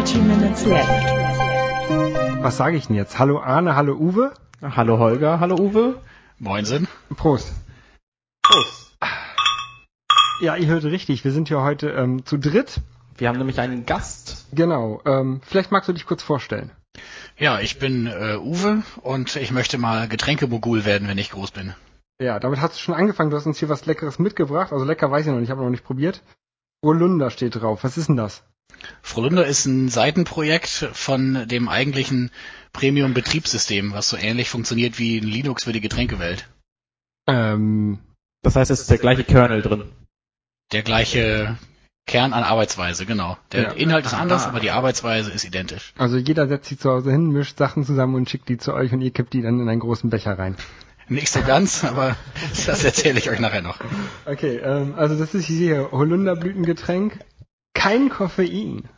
Dirty Minutes Left. Was sage ich denn jetzt? Hallo Arne, hallo Uwe. Hallo Holger, hallo Uwe. Moinsen. Prost. Prost. Ja, ihr hört richtig. Wir sind hier heute ähm, zu dritt. Wir haben nämlich einen Gast. Genau. Ähm, vielleicht magst du dich kurz vorstellen. Ja, ich bin äh, Uwe und ich möchte mal Getränkemogul werden, wenn ich groß bin. Ja, damit hast du schon angefangen. Du hast uns hier was Leckeres mitgebracht. Also lecker weiß ich noch nicht, habe noch nicht probiert. Holunder steht drauf. Was ist denn das? Frohlunder ist ein Seitenprojekt von dem eigentlichen Premium-Betriebssystem, was so ähnlich funktioniert wie ein Linux für die Getränkewelt. Ähm, Das heißt, es ist der gleiche Kernel drin. Der gleiche Kern an Arbeitsweise, genau. Der Ja. Inhalt ist anders, Ah. aber die Arbeitsweise ist identisch. also jeder setzt sich zu Hause hin, mischt Sachen zusammen und schickt die zu euch und ihr kippt die dann in einen großen Becher rein. Nicht so ganz, aber das erzähle ich euch nachher noch. Okay, ähm, also das ist hier Holunderblütengetränk. Kein Koffein.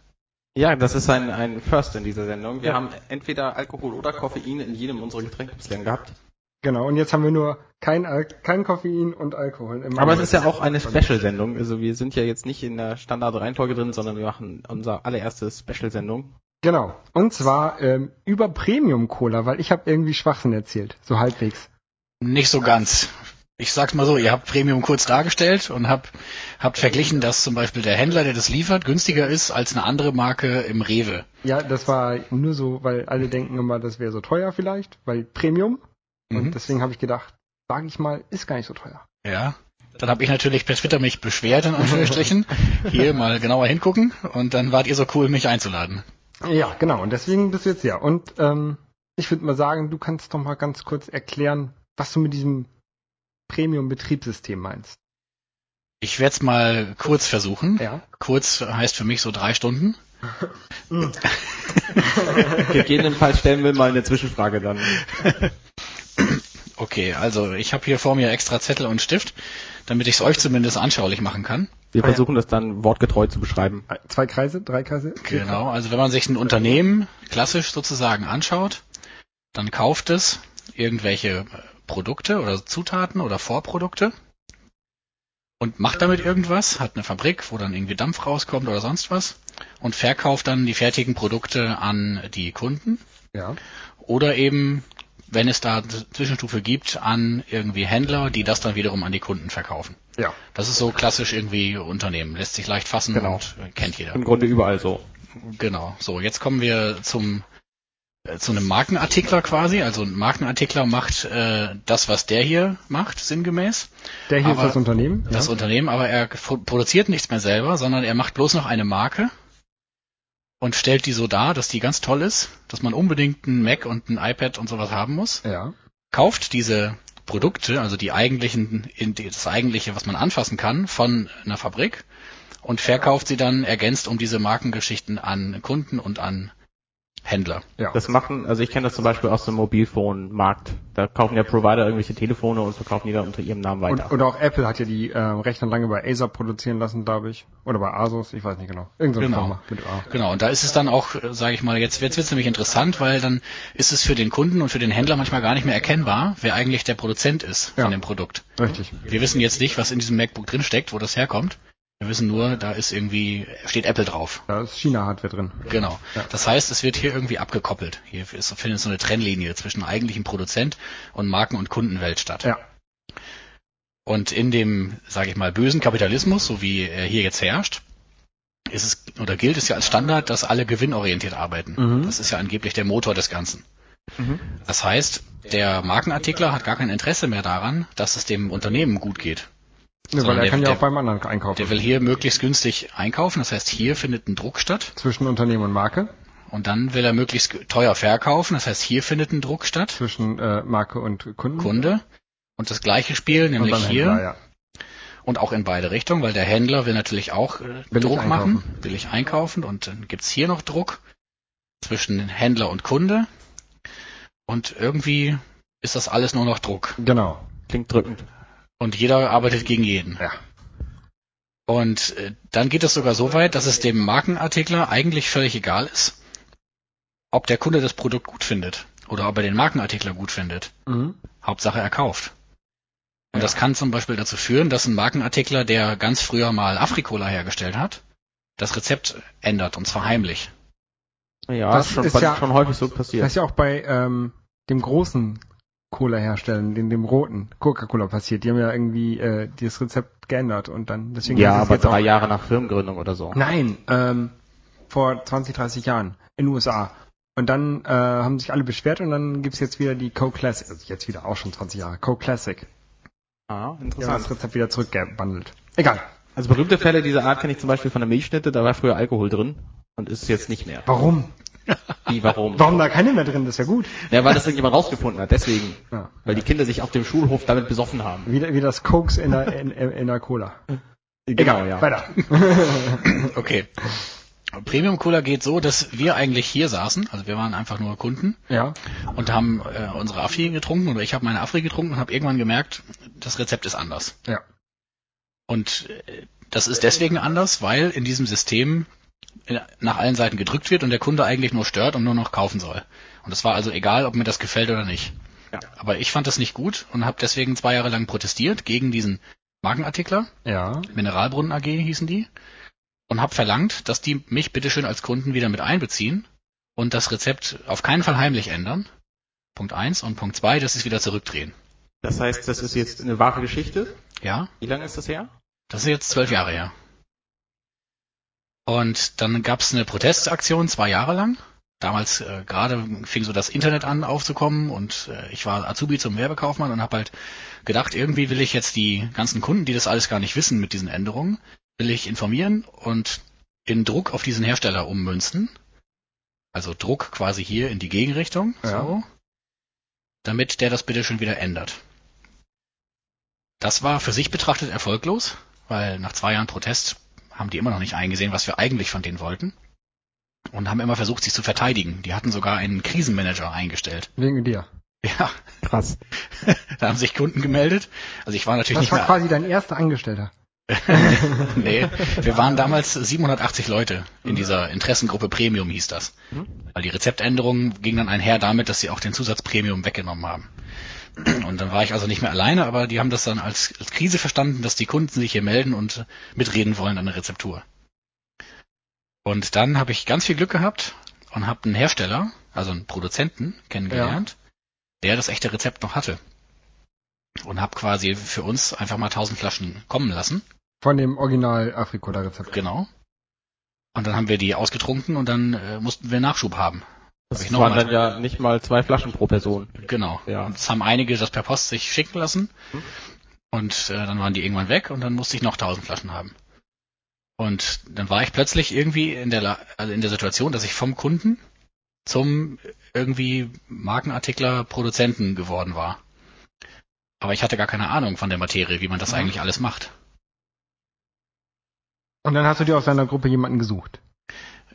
Ja, das ist ein, ein First in dieser Sendung. Wir Ja. haben entweder Alkohol oder Koffein in jedem unserer Getränke bislang gehabt. Genau, und jetzt haben wir nur kein, Al kein Koffein und Alkohol. Im Aber es ist ja auch eine Special-Sendung. Also wir sind ja jetzt nicht in der Standard-Reihenfolge drin, sondern wir machen unsere allererste Special-Sendung. Genau. Und zwar ähm, über Premium Cola, weil ich habe irgendwie Schwachsinn erzählt. So halbwegs. Nicht so ganz. Ich sag's mal so, ihr habt Premium kurz dargestellt und habt, habt verglichen, dass zum Beispiel der Händler, der das liefert, günstiger ist als eine andere Marke im Rewe. Ja, das war nur so, weil alle denken immer, das wäre so teuer vielleicht, weil Premium. Und Mhm. deswegen habe ich gedacht, sage ich mal, ist gar nicht so teuer. Ja. Dann habe ich natürlich per Twitter mich beschwert, in Anführungsstrichen. Hier mal genauer hingucken und dann wart ihr so cool, mich einzuladen. Ja, genau. Und deswegen bist du jetzt hier. Und ähm, ich würde mal sagen, du kannst doch mal ganz kurz erklären, was du mit diesem Premium-Betriebssystem meinst. Ich werde es mal kurz versuchen. Ja. Kurz heißt für mich so drei Stunden. Gegebenenfalls stellen wir mal eine Zwischenfrage dann. Okay, also ich habe hier vor mir extra Zettel und Stift, damit ich es euch zumindest anschaulich machen kann. Wir Ah, versuchen das dann wortgetreu zu beschreiben. Äh, Zwei Kreise, drei Kreise? Genau, also wenn man sich ein Unternehmen klassisch sozusagen anschaut, dann kauft es irgendwelche äh, Produkte oder Zutaten oder Vorprodukte und macht damit irgendwas, hat eine Fabrik, wo dann irgendwie Dampf rauskommt oder sonst was und verkauft dann die fertigen Produkte an die Kunden Ja. oder eben, wenn es da eine Zwischenstufe gibt, an irgendwie Händler, die das dann wiederum an die Kunden verkaufen. Ja. Das ist so klassisch irgendwie Unternehmen, lässt sich leicht fassen Genau. und kennt jeder. Im Grunde überall so. Genau. So, jetzt kommen wir zum zu einem Markenartikler quasi. Also ein Markenartikler macht äh, das, was der hier macht, sinngemäß. Der hier Aber ist das Unternehmen. Das Unternehmen, aber er pro- produziert nichts mehr selber, sondern er macht bloß noch eine Marke und stellt die so dar, dass die ganz toll ist, dass man unbedingt ein Mac und ein iPad und sowas haben muss. ja. Kauft diese Produkte, also die eigentlichen, das eigentliche, was man anfassen kann, von einer Fabrik und verkauft sie dann ergänzt um diese Markengeschichten an Kunden und an Händler. Ja. Das machen, also ich kenne das zum Beispiel aus dem Mobilphone-Markt. Da kaufen ja Provider irgendwelche Telefone und verkaufen die dann unter ihrem Namen weiter. Und, und auch Apple hat ja die äh, Rechner lange bei Acer produzieren lassen, glaube ich. Oder bei Asus, ich weiß nicht genau. Irgend so eine Genau. Firma mit A. Genau, und da ist es dann auch, sage ich mal, jetzt, jetzt wird es nämlich interessant, weil dann ist es für den Kunden und für den Händler manchmal gar nicht mehr erkennbar, wer eigentlich der Produzent ist Ja. von dem Produkt. Richtig. Wir wissen jetzt nicht, was in diesem MacBook drin steckt, wo das herkommt. Wir wissen nur, da ist irgendwie, steht Apple drauf. Da ist China-Hardware drin. Genau. Ja. Das heißt, es wird hier irgendwie abgekoppelt. Hier ist, findet so eine Trennlinie zwischen eigentlichem Produzent und Marken- und Kundenwelt statt. Ja. Und in dem, sage ich mal, bösen Kapitalismus, so wie er hier jetzt herrscht, ist es oder gilt es ja als Standard, dass alle gewinnorientiert arbeiten. Mhm. Das ist ja angeblich der Motor des Ganzen. Mhm. Das heißt, der Markenartikler hat gar kein Interesse mehr daran, dass es dem Unternehmen gut geht. Ne, weil er der- kann ja der- auch beim anderen einkaufen. Der will hier möglichst günstig einkaufen. Das heißt, hier findet ein Druck statt. Zwischen Unternehmen und Marke. Und dann will er möglichst teuer verkaufen. Das heißt, hier findet ein Druck statt. Zwischen äh, Marke und Kunden. Kunde. Und das gleiche Spiel, nämlich beim hier Händler, ja. und auch in beide Richtungen, weil der Händler will natürlich auch äh, Billig Druck machen, einkaufen. billig einkaufen und dann gibt's hier noch Druck zwischen Händler und Kunde und irgendwie ist das alles nur noch Druck Genau. Klingt drückend. Und jeder arbeitet gegen jeden. Ja. Und äh, dann geht es sogar so weit, dass es dem Markenartikler eigentlich völlig egal ist, ob der Kunde das Produkt gut findet oder ob er den Markenartikler gut findet. Mhm. Hauptsache er kauft. Und Ja. das kann zum Beispiel dazu führen, dass ein Markenartikler, der ganz früher mal Afrikola hergestellt hat, das Rezept ändert und zwar heimlich. Ja, Das ist schon, ist ja- schon häufig so Das passiert. ist ja auch bei ähm, dem großen Cola-Herstellen, dem, dem roten Coca-Cola passiert. Die haben ja irgendwie äh, dieses Rezept geändert und dann deswegen ja, es aber drei Jahre nach Firmengründung oder so. Nein, ähm, vor 20, 30 Jahren in den USA. Und dann äh, haben sich alle beschwert und dann gibt's jetzt wieder die Coke Classic, also jetzt wieder auch schon 20 Jahre, Coke Classic. Ah, Die haben das interessant. Rezept wieder zurückgebundelt. Egal. Also berühmte Fälle dieser Art kenne ich zum Beispiel von der Milchschnitte, da war früher Alkohol drin und ist jetzt nicht mehr. Warum? Wie, warum? Warum da keine mehr drin? Das ist ja gut. Ja, weil das irgendjemand rausgefunden hat, deswegen. Ja. Weil die Kinder sich auf dem Schulhof damit besoffen haben. Wie, wie das Cokes in der, in, in der Cola. Genau, ja. Weiter. Okay. Premium Cola geht so, dass wir eigentlich hier saßen, also wir waren einfach nur Kunden ja. und haben äh, unsere Afri getrunken oder ich habe meine Afri getrunken und habe irgendwann gemerkt, das Rezept ist anders. Ja. Und äh, das ist deswegen anders, weil in diesem System nach allen Seiten gedrückt wird und der Kunde eigentlich nur stört und nur noch kaufen soll. Und es war also egal, ob mir das gefällt oder nicht. Ja. Aber ich fand das nicht gut und habe deswegen zwei Jahre lang protestiert gegen diesen Markenartikler. Ja. Mineralbrunnen AG hießen die. Und habe verlangt, dass die mich bitteschön als Kunden wieder mit einbeziehen und das Rezept auf keinen Fall heimlich ändern. Punkt eins Und Punkt zwei, dass sie es wieder zurückdrehen. Das heißt, das ist jetzt eine wahre Geschichte. Ja, Wie lange ist das her? das ist jetzt zwölf Jahre her. Und dann gab es eine Protestaktion zwei Jahre lang. Damals äh, gerade fing so das Internet an aufzukommen und äh, ich war Azubi zum Werbekaufmann und habe halt gedacht, irgendwie will ich jetzt die ganzen Kunden, die das alles gar nicht wissen mit diesen Änderungen, will ich informieren und in Druck auf diesen Hersteller ummünzen. Also Druck quasi hier in die Gegenrichtung, Ja. so, damit der das bitte schon wieder ändert. Das war für sich betrachtet erfolglos, weil nach zwei Jahren Protest haben die immer noch nicht eingesehen, was wir eigentlich von denen wollten. Und haben immer versucht, sich zu verteidigen. Die hatten sogar einen Krisenmanager eingestellt. Wegen dir. Ja, Krass. da haben sich Kunden gemeldet. Also ich war natürlich Das nicht war mehr. quasi dein erster Angestellter. nee, wir waren damals 780 Leute in dieser Interessengruppe Premium hieß das. Mhm. Weil die Rezeptänderung ging dann einher damit, dass sie auch den Zusatz Premium weggenommen haben. Und dann war ich also nicht mehr alleine, aber die haben das dann als, als Krise verstanden, dass die Kunden sich hier melden und mitreden wollen an der Rezeptur. Und dann habe ich ganz viel Glück gehabt und habe einen Hersteller, also einen Produzenten kennengelernt, der das echte Rezept noch hatte. Und habe quasi für uns einfach mal 1000 Flaschen kommen lassen. Von dem Original Afrikola-Rezept. Genau. Und dann haben wir die ausgetrunken und dann äh, mussten wir Nachschub haben. Das waren dann ja nicht mal zwei Flaschen pro Person. Genau. Ja. Und es haben einige das per Post sich schicken lassen. Hm. Und äh, dann waren die irgendwann weg und dann musste ich noch 1000 Flaschen haben. Und dann war ich plötzlich irgendwie in der, also in der Situation, dass ich vom Kunden zum irgendwie Markenartikler Produzenten geworden war. Aber ich hatte gar keine Ahnung von der Materie, wie man das Mhm. eigentlich alles macht. Und dann hast du dir aus deiner Gruppe jemanden gesucht.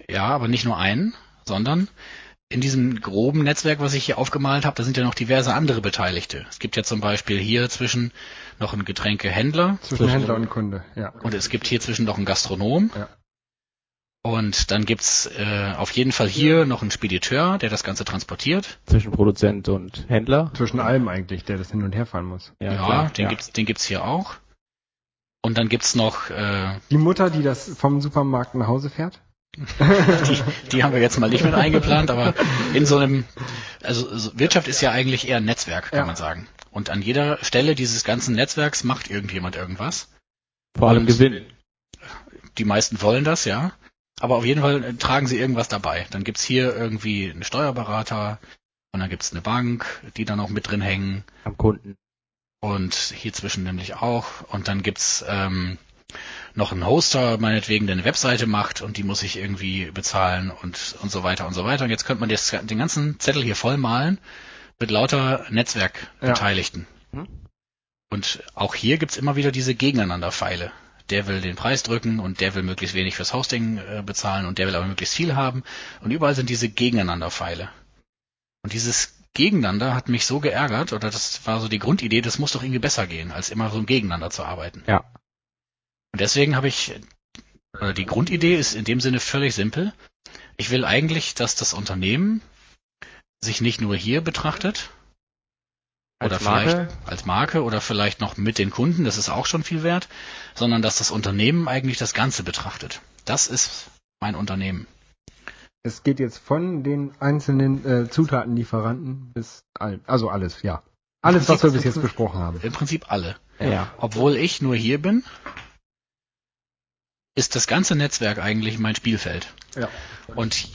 Ja, aber nicht nur einen, sondern in diesem groben Netzwerk, was ich hier aufgemalt habe, da sind ja noch diverse andere Beteiligte. Es gibt ja zum Beispiel hier zwischen noch einen Getränkehändler Zwischen Zwischen- Händler und Kunde, ja. und es gibt hier zwischen noch einen Gastronom. Ja. Und dann gibt's äh, auf jeden Fall hier noch einen Spediteur, der das Ganze transportiert. Zwischen Produzent und Händler. Zwischen allem eigentlich, der das hin und her fahren muss. Ja, klar. den gibt's, den gibt's hier auch. Und dann gibt's noch, äh, Die Mutter, die das vom Supermarkt nach Hause fährt? Die, die haben wir jetzt mal nicht mit eingeplant, aber in so einem, also so- Wirtschaft ist ja eigentlich eher ein Netzwerk, kann Ja. man sagen. Und an jeder Stelle dieses ganzen Netzwerks macht irgendjemand irgendwas. Vor allem Gewinn. Die meisten wollen das, ja. Aber auf jeden Fall äh, tragen sie irgendwas dabei. Dann gibt's hier irgendwie einen Steuerberater und dann gibt's eine Bank, die dann auch mit drin hängen. Am Kunden. Und hier zwischen nämlich auch. Und dann gibt's ähm, noch einen Hoster, meinetwegen, der eine Webseite macht und die muss ich irgendwie bezahlen und, und so weiter und so weiter. Und jetzt könnte man das, den ganzen Zettel hier voll malen mit lauter Netzwerkbeteiligten. Ja. Und auch hier gibt's immer wieder diese Gegeneinanderpfeile. Der will den Preis drücken und der will möglichst wenig fürs Hosting äh, bezahlen und der will aber möglichst viel haben. Und überall sind diese Gegeneinanderpfeile. Und dieses Gegeneinander hat mich so geärgert, oder das war so die Grundidee, das muss doch irgendwie besser gehen, als immer so gegeneinander zu arbeiten. Ja. Und deswegen habe ich, oder die Grundidee ist in dem Sinne völlig simpel. Ich will eigentlich, dass das Unternehmen sich nicht nur hier betrachtet, Als oder Marke? vielleicht als Marke oder vielleicht noch mit den Kunden, das ist auch schon viel wert, sondern dass das Unternehmen eigentlich das Ganze betrachtet. Das ist mein Unternehmen. Es geht jetzt von den einzelnen äh, Zutatenlieferanten bis all, also alles, ja. Alles, was wir bis jetzt besprochen haben. Im Prinzip alle. Ja. Obwohl ich nur hier bin, ist das ganze Netzwerk eigentlich mein Spielfeld. Ja. Und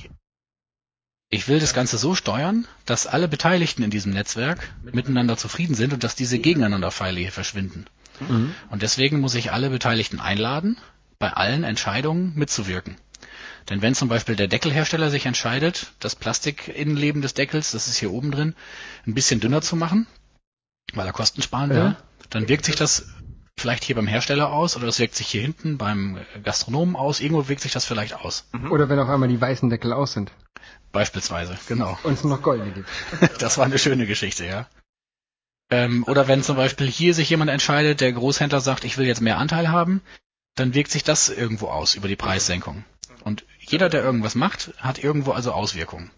ich will das Ganze so steuern, dass alle Beteiligten in diesem Netzwerk miteinander zufrieden sind und dass diese Gegeneinanderpfeile hier verschwinden. Mhm. Und deswegen muss ich alle Beteiligten einladen, bei allen Entscheidungen mitzuwirken. Denn wenn zum Beispiel der Deckelhersteller sich entscheidet, das Plastikinnenleben des Deckels, das ist hier oben drin, ein bisschen dünner zu machen, weil er Kosten sparen will, Ja. dann wirkt sich das vielleicht hier beim Hersteller aus oder das wirkt sich hier hinten beim Gastronomen aus. Irgendwo wirkt sich das vielleicht aus. Oder wenn auf einmal die weißen Deckel aus sind Beispielsweise, genau. und es nur noch goldene gibt. Das war eine schöne Geschichte, ja. Ähm, oder wenn zum Beispiel hier sich jemand entscheidet, der Großhändler sagt, ich will jetzt mehr Anteil haben, dann wirkt sich das irgendwo aus über die Preissenkung. Und jeder, der irgendwas macht, hat irgendwo also Auswirkungen.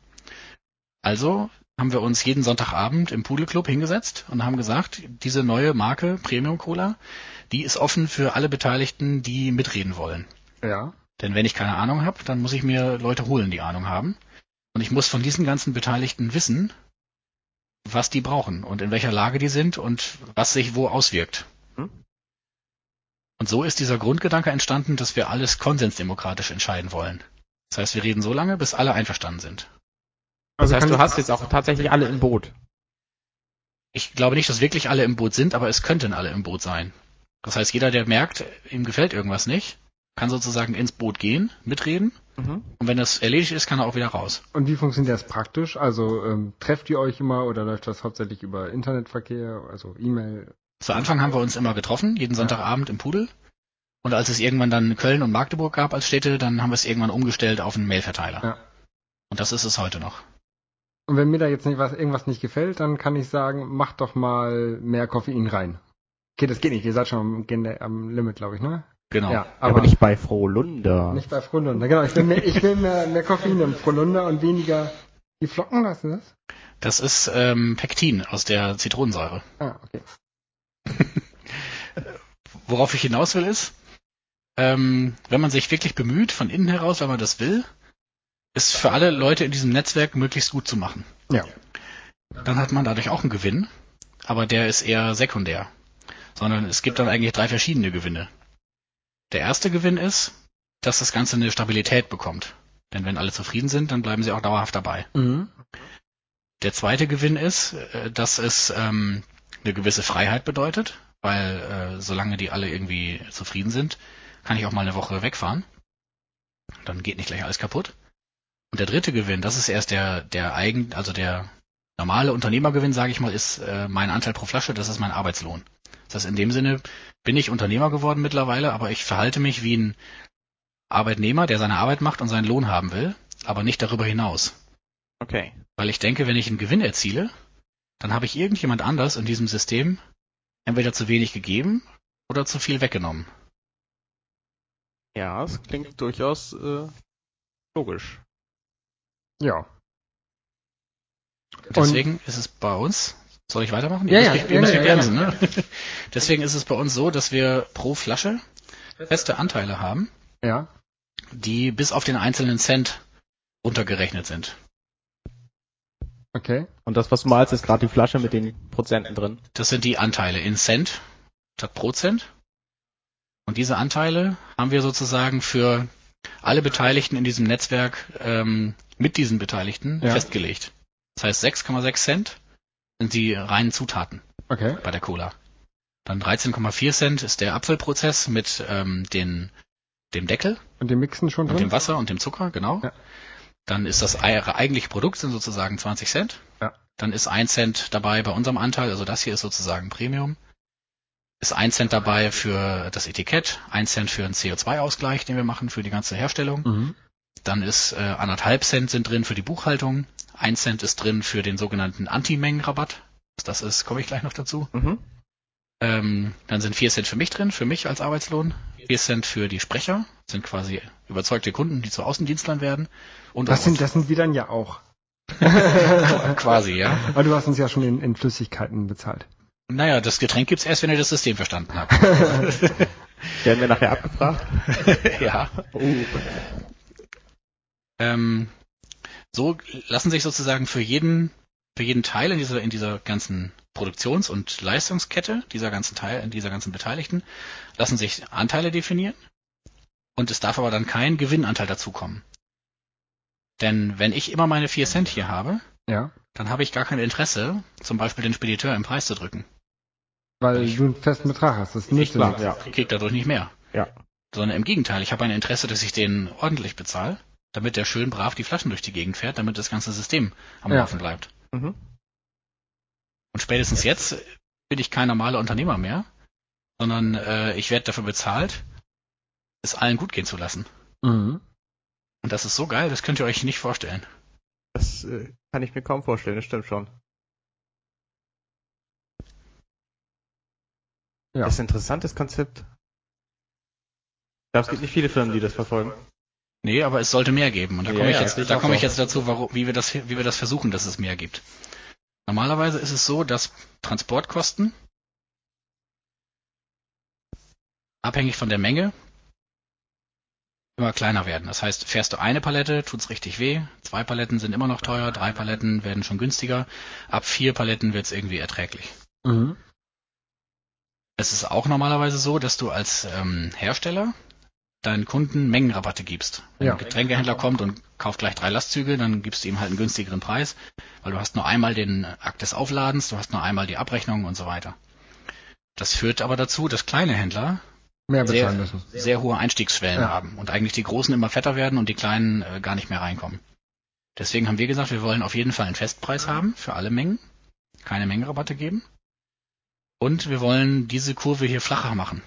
Also haben wir uns jeden Sonntagabend im Pudelclub hingesetzt und haben gesagt, diese neue Marke Premium Cola, die ist offen für alle Beteiligten, die mitreden wollen. Ja. Denn wenn ich keine Ahnung habe, dann muss ich mir Leute holen, die Ahnung haben. Und ich muss von diesen ganzen Beteiligten wissen, was die brauchen und in welcher Lage die sind und was sich wo auswirkt. Hm. Und so ist dieser Grundgedanke entstanden, dass wir alles konsensdemokratisch entscheiden wollen. Das heißt, wir reden so lange, bis alle einverstanden sind. Das heißt, kann du hast jetzt auch tatsächlich alle im Boot. Ich glaube nicht, dass wirklich alle im Boot sind, aber es könnten alle im Boot sein. Das heißt, jeder, der merkt, ihm gefällt irgendwas nicht, kann sozusagen ins Boot gehen, mitreden. Mhm. Und wenn das erledigt ist, kann er auch wieder raus. Und wie funktioniert das praktisch? Also ähm, trefft ihr euch immer oder läuft das hauptsächlich über Internetverkehr, also E-Mail? Zu Anfang haben wir uns immer getroffen, jeden Sonntagabend im Pudel. Und als es irgendwann dann Köln und Magdeburg gab als Städte, dann haben wir es irgendwann umgestellt auf einen Mailverteiler. Ja. Und das ist es heute noch. Und wenn mir da jetzt nicht was, irgendwas nicht gefällt, dann kann ich sagen, macht doch mal mehr Koffein rein. Okay, das geht nicht. Ihr seid schon am, am Limit, glaube ich, ne? Genau. Ja, Aber, nicht bei Frohlunder. Nicht bei Frohlunder. Genau, ich will mehr, ich will mehr, mehr Koffein im Frohlunder und weniger die Flocken, was ist das? Das ist ähm, Pektin aus der Zitronensäure. Ah, okay. Worauf ich hinaus will ist, ähm, wenn man sich wirklich bemüht, von innen heraus, wenn man das will, ist für alle Leute in diesem Netzwerk möglichst gut zu machen. Ja. Dann hat man dadurch auch einen Gewinn, aber der ist eher sekundär. Sondern es gibt dann eigentlich drei verschiedene Gewinne. Der erste Gewinn ist, dass das Ganze eine Stabilität bekommt. Denn wenn alle zufrieden sind, dann bleiben sie auch dauerhaft dabei. Mhm. Der zweite Gewinn ist, äh, dass es ähm, eine gewisse Freiheit bedeutet, weil äh, solange die alle irgendwie zufrieden sind, kann ich auch mal eine Woche wegfahren. Dann geht nicht gleich alles kaputt. Und der dritte Gewinn, das ist erst der der eigen, also der normale Unternehmergewinn, sage ich mal, ist äh, mein Anteil pro Flasche, das ist mein Arbeitslohn. Das heißt, in dem Sinne bin ich Unternehmer geworden mittlerweile, aber ich verhalte mich wie ein Arbeitnehmer, der seine Arbeit macht und seinen Lohn haben will, aber nicht darüber hinaus. Okay. Weil ich denke, wenn ich einen Gewinn erziele, dann habe ich irgendjemand anders in diesem System entweder zu wenig gegeben oder zu viel weggenommen. Ja, es klingt durchaus äh, logisch. Ja. Deswegen ist es bei uns, soll ich weitermachen? Ja, ja, mich- ja, ja, mich ja. bremsen, ne? Deswegen ist es bei uns so, dass wir pro Flasche feste Anteile haben, Ja. die bis auf den einzelnen Cent runtergerechnet sind. Okay. Und das, was du malst, ist gerade die Flasche mit den Prozenten drin. Das sind die Anteile in Cent statt Prozent. Und diese Anteile haben wir sozusagen für alle Beteiligten in diesem Netzwerk ähm, mit diesen Beteiligten Ja. festgelegt. Das heißt 6,6 Cent sind die reinen Zutaten Okay. bei der Cola. Dann 13,4 Cent ist der Apfelprozess mit ähm, den, dem Deckel Und die mixen schon und drin? dem Wasser und dem Zucker, genau. Ja. Dann ist das ei- eigentliche Produkt sind sozusagen 20 Cent. Ja. Dann ist ein Cent dabei bei unserem Anteil, also das hier ist sozusagen Premium. Ist ein Cent dabei für das Etikett, ein Cent für einen CO2-Ausgleich, den wir machen für die ganze Herstellung. Mhm. Dann ist äh, anderthalb Cent sind drin für die Buchhaltung, ein Cent ist drin für den sogenannten Antimengenrabatt. Das ist, komme ich gleich noch dazu. Mhm. Ähm, dann sind vier Cent für mich drin, für mich als Arbeitslohn. Vier Cent für die Sprecher, sind quasi überzeugte Kunden, die zu Außendienstlern werden. Und Das sind, das sind wir dann ja auch. quasi, ja. Aber du hast uns ja schon in, in Flüssigkeiten bezahlt. Naja, das Getränk gibt's erst, wenn ihr das System verstanden habt. Werden wir nachher abgefragt? ja. Oh. Ähm, so lassen sich sozusagen für jeden, für jeden Teil in dieser, in dieser ganzen Produktions- und Leistungskette, dieser ganzen Teil, dieser ganzen Beteiligten, lassen sich Anteile definieren. Und es darf aber dann kein Gewinnanteil dazukommen. Denn wenn ich immer meine 4 Cent hier habe, Ja. dann habe ich gar kein Interesse, zum Beispiel den Spediteur im Preis zu drücken. Weil du einen festen Betrag hast. Das dir klar, nichts. ja. Ich krieg dadurch nicht mehr. Ja. Sondern im Gegenteil, ich habe ein Interesse, dass ich den ordentlich bezahle, damit der schön brav die Flaschen durch die Gegend fährt, damit das ganze System am Ja. Laufen bleibt. Mhm. Und spätestens jetzt bin ich kein normaler Unternehmer mehr, sondern äh, ich werde dafür bezahlt, es allen gut gehen zu lassen. Mhm. Und das ist so geil, das könnt ihr euch nicht vorstellen. Das äh, kann ich mir kaum vorstellen, das stimmt schon. Ja. Das ist ein interessantes Konzept. Ich glaube, es gibt nicht viele Firmen, die das verfolgen. Nee, aber es sollte mehr geben. Und da Ja, komme ich ja, jetzt, sehe ich da komme ich jetzt dazu, warum, wie wir das, wie wir das versuchen, dass es mehr gibt. Normalerweise ist es so, dass Transportkosten abhängig von der Menge immer kleiner werden. Das heißt, fährst du eine Palette, tut's richtig weh. Zwei Paletten sind immer noch teuer, drei Paletten werden schon günstiger. Ab vier Paletten wird's irgendwie erträglich. Mhm. Es ist auch normalerweise so, dass du als ähm, Hersteller deinen Kunden Mengenrabatte gibst. Wenn Ja. ein Getränkehändler kommt und kauft gleich drei Lastzüge, dann gibst du ihm halt einen günstigeren Preis, weil du hast nur einmal den Akt des Aufladens, du hast nur einmal die Abrechnung und so weiter. Das führt aber dazu, dass kleine Händler Mehr sehr, müssen. sehr hohe Einstiegsschwellen Ja. haben und eigentlich die Großen immer fetter werden und die Kleinen äh, gar nicht mehr reinkommen. Deswegen haben wir gesagt, wir wollen auf jeden Fall einen Festpreis haben für alle Mengen, keine Mengenrabatte geben und wir wollen diese Kurve hier flacher machen.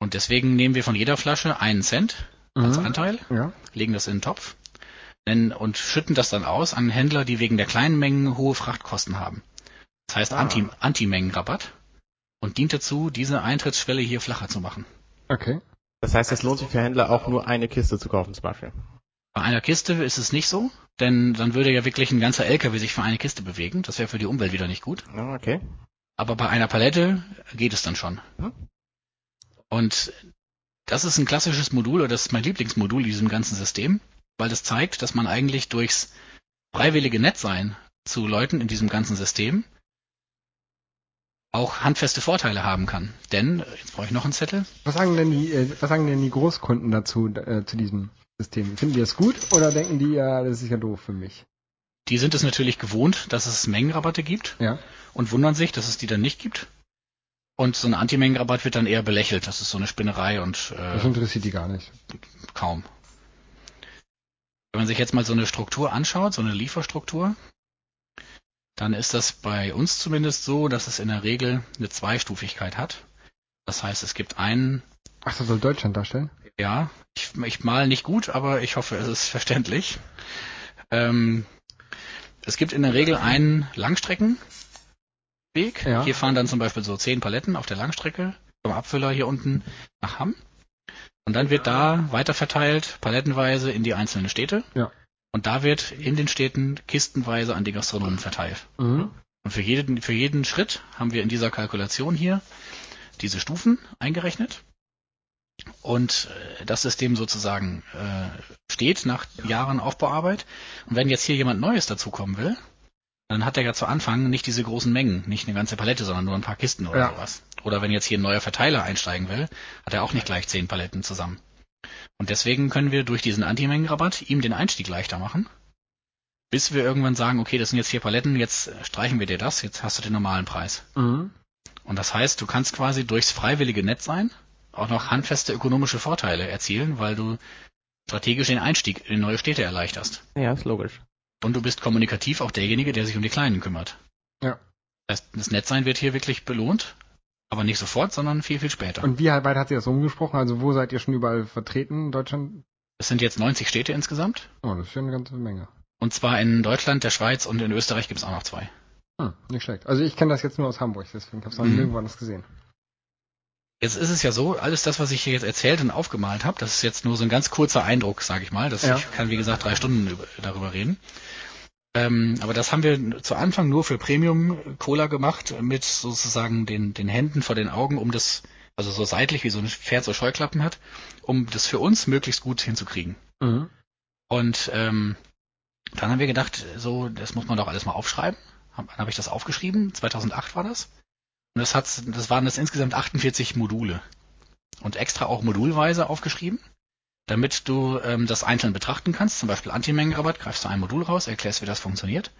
Und deswegen nehmen wir von jeder Flasche einen Cent als Mhm. Anteil, Ja. legen das in den Topf und schütten das dann aus an Händler, die wegen der kleinen Mengen hohe Frachtkosten haben. Das heißt Ah. Anti- Anti-Mengenrabatt und dient dazu, diese Eintrittsschwelle hier flacher zu machen. Okay. Das heißt, es lohnt sich für Händler auch nur eine Kiste zu kaufen zum Beispiel. Bei einer Kiste ist es nicht so, denn dann würde ja wirklich ein ganzer LKW sich für eine Kiste bewegen. Das wäre für die Umwelt wieder nicht gut. Ja, okay. Aber bei einer Palette geht es dann schon. Und das ist ein klassisches Modul, oder das ist mein Lieblingsmodul in diesem ganzen System, weil das zeigt, dass man eigentlich durchs freiwillige Nettsein zu Leuten in diesem ganzen System auch handfeste Vorteile haben kann. Denn, jetzt brauche ich noch einen Zettel, Was sagen denn die, äh, was sagen denn die Großkunden dazu, äh, zu diesem System? Finden die das gut oder denken die, ja, das ist ja doof für mich? die sind es natürlich gewohnt, dass es Mengenrabatte gibt. Ja. Und wundern sich, dass es die dann nicht gibt. Und so ein Antimengenrabatt wird dann eher belächelt. Das ist so eine Spinnerei und Das äh, interessiert die gar nicht. kaum. Wenn man sich jetzt mal so eine Struktur anschaut, so eine Lieferstruktur, dann ist das bei uns zumindest so, dass es in der Regel eine Zweistufigkeit hat. Das heißt, es gibt einen, Ach, das soll Deutschland darstellen? ja, ich, ich mal nicht gut, aber ich hoffe, es ist verständlich. Ähm, es gibt in der Regel einen Langstreckenweg. Ja. Hier fahren dann zum Beispiel so zehn Paletten auf der Langstrecke vom Abfüller hier unten nach Hamm. Und dann wird da weiter verteilt, palettenweise in die einzelnen Städte. Ja. Und da wird in den Städten kistenweise an die Gastronomen verteilt. Mhm. Und für jeden, für jeden Schritt haben wir in dieser Kalkulation hier diese Stufen eingerechnet. Und äh, das System sozusagen äh, steht nach Jahren Aufbauarbeit. Und wenn jetzt hier jemand Neues dazukommen will, dann hat er ja zu Anfang nicht diese großen Mengen, nicht eine ganze Palette, sondern nur ein paar Kisten oder Ja. sowas. Oder wenn jetzt hier ein neuer Verteiler einsteigen will, hat er auch nicht gleich zehn Paletten zusammen. Und deswegen können wir durch diesen Antimengenrabatt ihm den Einstieg leichter machen, bis wir irgendwann sagen, okay, das sind jetzt vier Paletten, jetzt streichen wir dir das, jetzt hast du den normalen Preis. Mhm. Und das heißt, du kannst quasi durchs freiwillige Netz sein auch noch handfeste ökonomische Vorteile erzielen, weil du strategisch den Einstieg in neue Städte erleichterst. Ja, ist logisch. Und du bist kommunikativ auch derjenige, der sich um die Kleinen kümmert. Ja. Das, das Netzsein wird hier wirklich belohnt, aber nicht sofort, sondern viel, viel später. Und wie weit hat sie das umgesprochen? Also wo seid ihr schon überall vertreten in Deutschland? Es sind jetzt 90 Städte insgesamt. Oh, das ist schon eine ganze Menge. Und zwar in Deutschland, der Schweiz und in Österreich gibt es auch noch zwei. Hm, nicht schlecht. Also ich kenne das jetzt nur aus Hamburg, deswegen habe ich es noch Mhm. nirgendwo anders gesehen. Jetzt ist es ja so, alles das, was ich hier jetzt erzählt und aufgemalt habe, das ist jetzt nur so ein ganz kurzer Eindruck, sage ich mal. Das, Ja. Ich kann, wie gesagt, drei Stunden über, darüber reden. Ähm, aber das haben wir zu Anfang nur für Premium Cola gemacht, mit sozusagen den, den Händen vor den Augen, um das, also so seitlich wie so ein Pferd so Scheuklappen hat, um das für uns möglichst gut hinzukriegen. Mhm. Und ähm, Dann haben wir gedacht, so, das muss man doch alles mal aufschreiben. Dann habe ich das aufgeschrieben, 2008 war das. Und das, hat, das waren das insgesamt 48 Module. Und extra auch modulweise aufgeschrieben, damit du ähm, das einzeln betrachten kannst. Zum Beispiel Antimengenrabatt, greifst du ein Modul raus, erklärst, wie das funktioniert.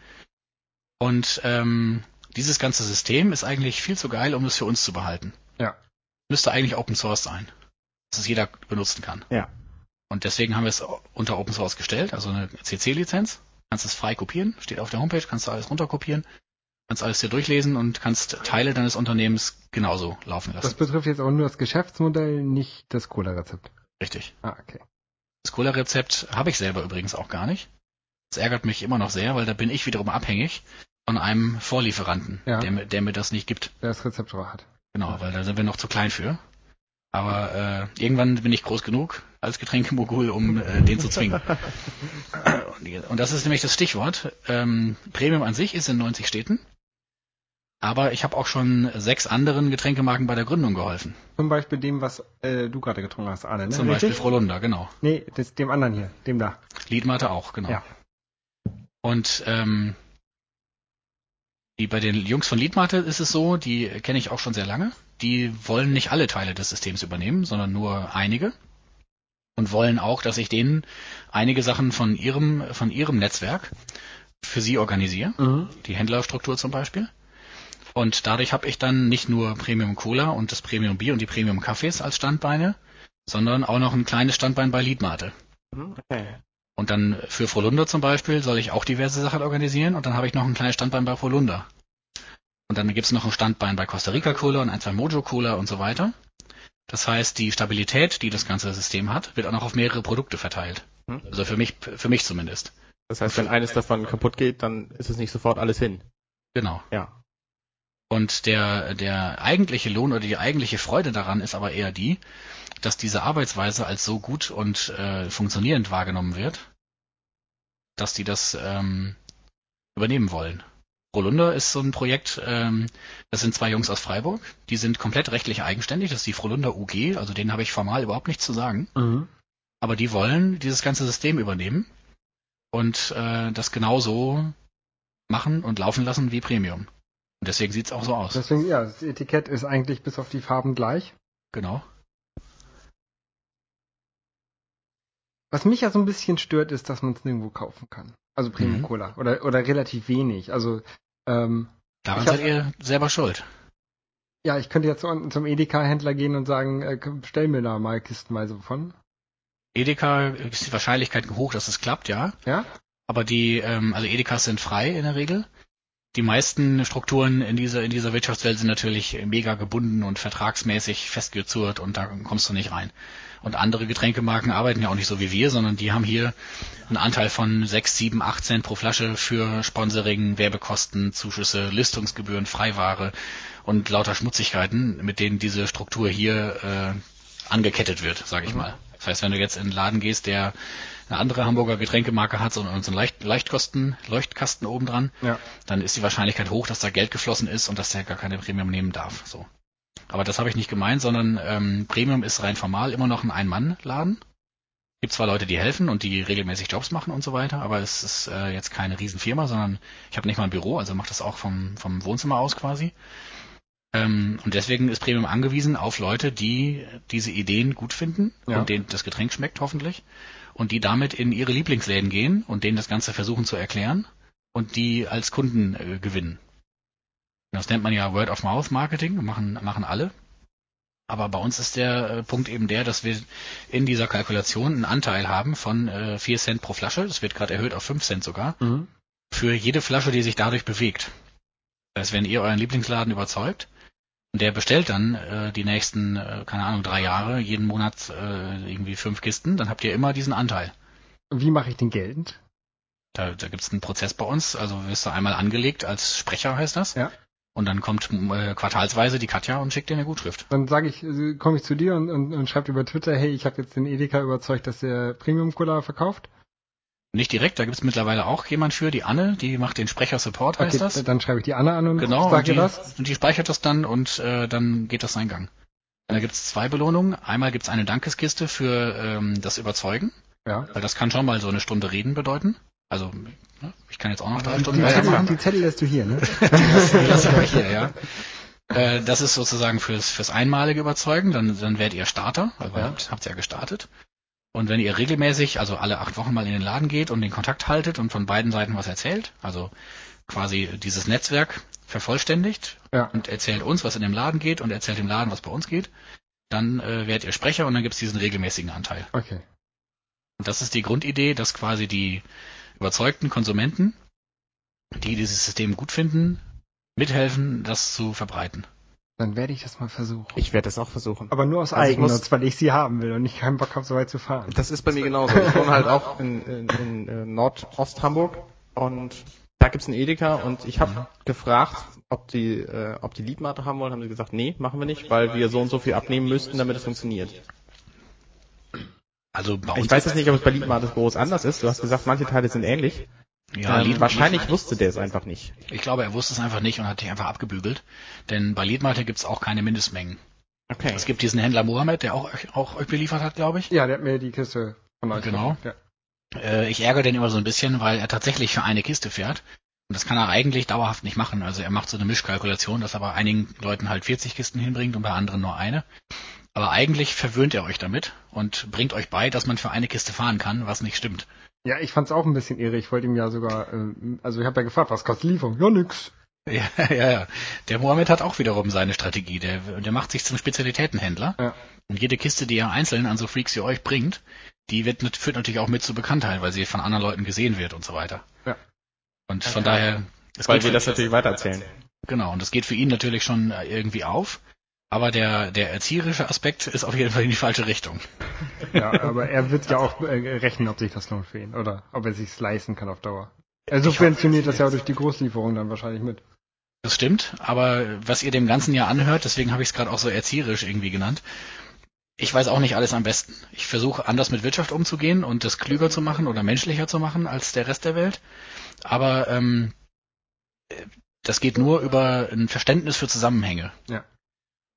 Und ähm, dieses ganze System ist eigentlich viel zu geil, um es für uns zu behalten. Ja. Müsste eigentlich Open Source sein, dass es jeder benutzen kann. Ja. Und deswegen haben wir es unter Open Source gestellt, also eine CC-Lizenz. Kannst es frei kopieren, steht auf der Homepage, kannst du alles runterkopieren, kannst alles hier durchlesen und kannst Teile deines Unternehmens genauso laufen Das lassen. betrifft jetzt auch nur das Geschäftsmodell, nicht das Cola-Rezept. Richtig. Ah, okay. Das Cola-Rezept habe ich selber übrigens auch gar nicht. Das ärgert mich immer noch sehr, weil da bin ich wiederum abhängig von einem Vorlieferanten, Ja. der, mir- der mir das nicht gibt. Wer das Rezept drauf hat. Genau, weil da sind wir noch zu klein für. Aber äh, irgendwann bin ich groß genug als Getränkemogul, um äh, den zu zwingen. Und das ist nämlich das Stichwort. Ähm, Premium an sich ist in 90 Städten. Aber ich habe auch schon sechs anderen Getränkemarken bei der Gründung geholfen. Zum Beispiel dem, was äh, du gerade getrunken hast, Arne, ne? Zum Beispiel Richtig? Frohlunda, genau. Nee, das, dem anderen hier, dem da. Liedmate auch, genau. Ja. Und ähm, die bei den Jungs von Liedmate ist es so, die kenne ich auch schon sehr lange. Die wollen nicht alle Teile des Systems übernehmen, sondern nur einige. Und wollen auch, dass ich denen einige Sachen von ihrem, von ihrem Netzwerk für sie organisiere. Mhm. Die Händlerstruktur zum Beispiel. Und dadurch habe ich dann nicht nur Premium Cola und das Premium Bier und die Premium Kaffees als Standbeine, sondern auch noch ein kleines Standbein bei Liedmate. Okay. Und dann für Frohlunda zum Beispiel soll ich auch diverse Sachen organisieren und dann habe ich noch ein kleines Standbein bei Frohlunda. Und dann gibt's noch ein Standbein bei Costa Rica Cola und ein, zwei Mojo Cola und so weiter. Das heißt, die Stabilität, die das ganze System hat, wird auch noch auf mehrere Produkte verteilt. Hm. Also für mich, für mich zumindest. Das heißt, wenn eines davon kaputt geht, dann ist es nicht sofort alles hin. Genau. Ja. Und der, der eigentliche Lohn oder die eigentliche Freude daran ist aber eher die, dass diese Arbeitsweise als so gut und äh, funktionierend wahrgenommen wird, dass die das ähm, übernehmen wollen. Frolunda ist so ein Projekt, ähm, das sind zwei Jungs aus Freiburg, die sind komplett rechtlich eigenständig, das ist die Frolunda UG, also denen habe ich formal überhaupt nichts zu sagen, Mhm. aber die wollen dieses ganze System übernehmen und äh, das genauso machen und laufen lassen wie Premium. Und deswegen sieht's auch so aus. Deswegen, ja, das Etikett ist eigentlich bis auf die Farben gleich. Genau. Was mich ja so ein bisschen stört, ist, dass man es nirgendwo kaufen kann. Also Premium Mhm. Cola. Oder, oder relativ wenig. Also, ähm, Daran seid ihr selber schuld. ja, ich könnte jetzt zum, zum Edeka-Händler gehen und sagen, äh, stell mir da mal kistenweise von. Edeka ist die Wahrscheinlichkeit hoch, dass es klappt, ja. Ja? Aber die, ähm, also Edekas sind frei in der Regel. Die meisten Strukturen in dieser, in dieser Wirtschaftswelt sind natürlich mega gebunden und vertragsmäßig festgezurrt und da kommst du nicht rein. Und andere Getränkemarken arbeiten ja auch nicht so wie wir, sondern die haben hier einen Anteil von 6, 7, 8 Cent pro Flasche für Sponsoring, Werbekosten, Zuschüsse, Listungsgebühren, Freiware und lauter Schmutzigkeiten, mit denen diese Struktur hier äh, angekettet wird, sage ich Mhm. mal. Das heißt, wenn du jetzt in einen Laden gehst, der eine andere Hamburger Getränkemarke hat, so so einen Leicht, Leichtkosten, Leuchtkasten oben dran, Ja. dann ist die Wahrscheinlichkeit hoch, dass da Geld geflossen ist und dass der gar keine Premium nehmen darf. So. Aber das habe ich nicht gemeint, sondern ähm, Premium ist rein formal immer noch ein Ein-Mann-Laden. Gibt zwar Leute, die helfen und die regelmäßig Jobs machen und so weiter, aber es ist äh, jetzt keine Riesenfirma, sondern ich habe nicht mal ein Büro, also mache das auch vom, vom Wohnzimmer aus quasi. Ähm, und deswegen ist Premium angewiesen auf Leute, die diese Ideen gut finden Ja. und denen das Getränk schmeckt hoffentlich und die damit in ihre Lieblingsläden gehen und denen das Ganze versuchen zu erklären und die als Kunden äh, gewinnen. Das nennt man ja Word of Mouth Marketing, machen, machen alle. Aber bei uns ist der äh, Punkt eben der, dass wir in dieser Kalkulation einen Anteil haben von äh, 4 Cent pro Flasche. Das wird gerade erhöht auf 5 Cent sogar. Mhm. Für jede Flasche, die sich dadurch bewegt. Das heißt, wenn ihr euren Lieblingsladen überzeugt und der bestellt dann äh, die nächsten, äh, keine Ahnung, drei Jahre, jeden Monat äh, irgendwie fünf Kisten, dann habt ihr immer diesen Anteil. Wie mache ich den geltend? Da, da gibt es einen Prozess bei uns, also wirst du einmal angelegt als Sprecher heißt das. Ja. Und dann kommt äh, quartalsweise die Katja und schickt dir eine Gutschrift. Dann sage ich, äh, komme ich zu dir und, und, und schreibe über Twitter, hey, ich habe jetzt den Edeka überzeugt, dass der Premium Cola verkauft. Nicht direkt, da gibt es mittlerweile auch jemand für, die Anne, die macht den Sprecher-Support, heißt Okay, das. dann schreibe ich die Anna an und Genau, sage die, ihr das. und die speichert das dann und äh, dann geht das seinen Gang. Da gibt es zwei Belohnungen. Einmal gibt es eine Dankeskiste für ähm, das Überzeugen, Ja. weil das kann schon mal so eine Stunde Reden bedeuten. Also, ne, ich kann jetzt auch noch drei Die Stunden Zettel, weitermachen. die Zettel lässt du hier, ne? Die lasse ich hier, ja. Äh, Das ist sozusagen fürs, fürs einmalige Überzeugen, dann, dann werdet ihr Starter, also Ja. habt, habt ihr ja gestartet. Und wenn ihr regelmäßig, also alle acht Wochen mal in den Laden geht und den Kontakt haltet und von beiden Seiten was erzählt, also quasi dieses Netzwerk vervollständigt Ja. und erzählt uns, was in dem Laden geht und erzählt dem Laden, was bei uns geht, dann äh, werdet ihr Sprecher und dann gibt's diesen regelmäßigen Anteil. Okay. Und das ist die Grundidee, dass quasi die überzeugten Konsumenten, die dieses System gut finden, mithelfen, das zu verbreiten. Dann werde ich das mal versuchen. Ich werde das auch versuchen. Aber nur aus Also ich muss- Eigennutz, weil ich sie haben will und ich keinen Bock habe, so weit zu fahren. Das ist bei mir genauso. Ich wohne halt auch in, in, in äh, Nordost-Hamburg und da gibt's einen Edeka und ich habe gefragt, ob die, äh, ob die Liedmate haben wollen, haben sie gesagt, nee, machen wir nicht, weil wir so und so viel abnehmen müssten, damit es funktioniert. Also bei uns Ich weiß jetzt nicht, ob es bei Liedmates groß anders ist. Du hast gesagt, manche Teile sind ähnlich. Ja, ähm, Lied, wahrscheinlich wusste der es einfach nicht. Ich glaube, er wusste es einfach nicht und hat dich einfach abgebügelt. Denn bei Liedmalte gibt's auch keine Mindestmengen. Okay. Es gibt diesen Händler Mohammed, der auch, euch- auch euch beliefert hat, glaube ich. Ja, der hat mir die Kiste von euch Genau. Ja. Äh, ich ärgere den immer so ein bisschen, weil er tatsächlich für eine Kiste fährt. Und das kann er eigentlich dauerhaft nicht machen. Also er macht so eine Mischkalkulation, dass er bei einigen Leuten halt 40 Kisten hinbringt und bei anderen nur eine. Aber eigentlich verwöhnt er euch damit und bringt euch bei, dass man für eine Kiste fahren kann, was nicht stimmt. Ja, ich fand's auch ein bisschen irre. Ich wollte ihm ja sogar, ähm, also ich habe ja gefragt, was kostet Lieferung? Ja, nix. Ja, ja, ja. Der Mohammed hat auch wiederum seine Strategie. Der, der macht sich zum Spezialitätenhändler. Ja. Und jede Kiste, die er einzeln an so Freaks wie euch bringt, die wird, führt natürlich auch mit zur Bekanntheit, weil sie von anderen Leuten gesehen wird und so weiter. Ja. Und von daher, es Weil wir das natürlich weitererzählen. Genau, und das geht für ihn natürlich schon äh, irgendwie auf. Aber der, der erzieherische Aspekt ist auf jeden Fall in die falsche Richtung. Ja, aber er wird ja auch äh, rechnen, ob sich das lohnt für ihn oder ob er sich's leisten kann auf Dauer. Er subventioniert das ja auch durch die Großlieferung dann wahrscheinlich mit. Das stimmt, aber was ihr dem Ganzen ja anhört, deswegen habe ich es gerade auch so erzieherisch irgendwie genannt. Ich weiß auch nicht alles am besten. Ich versuche anders mit Wirtschaft umzugehen und das klüger zu machen oder menschlicher zu machen als der Rest der Welt. Aber ähm, äh, das geht nur über ein Verständnis für Zusammenhänge. Ja.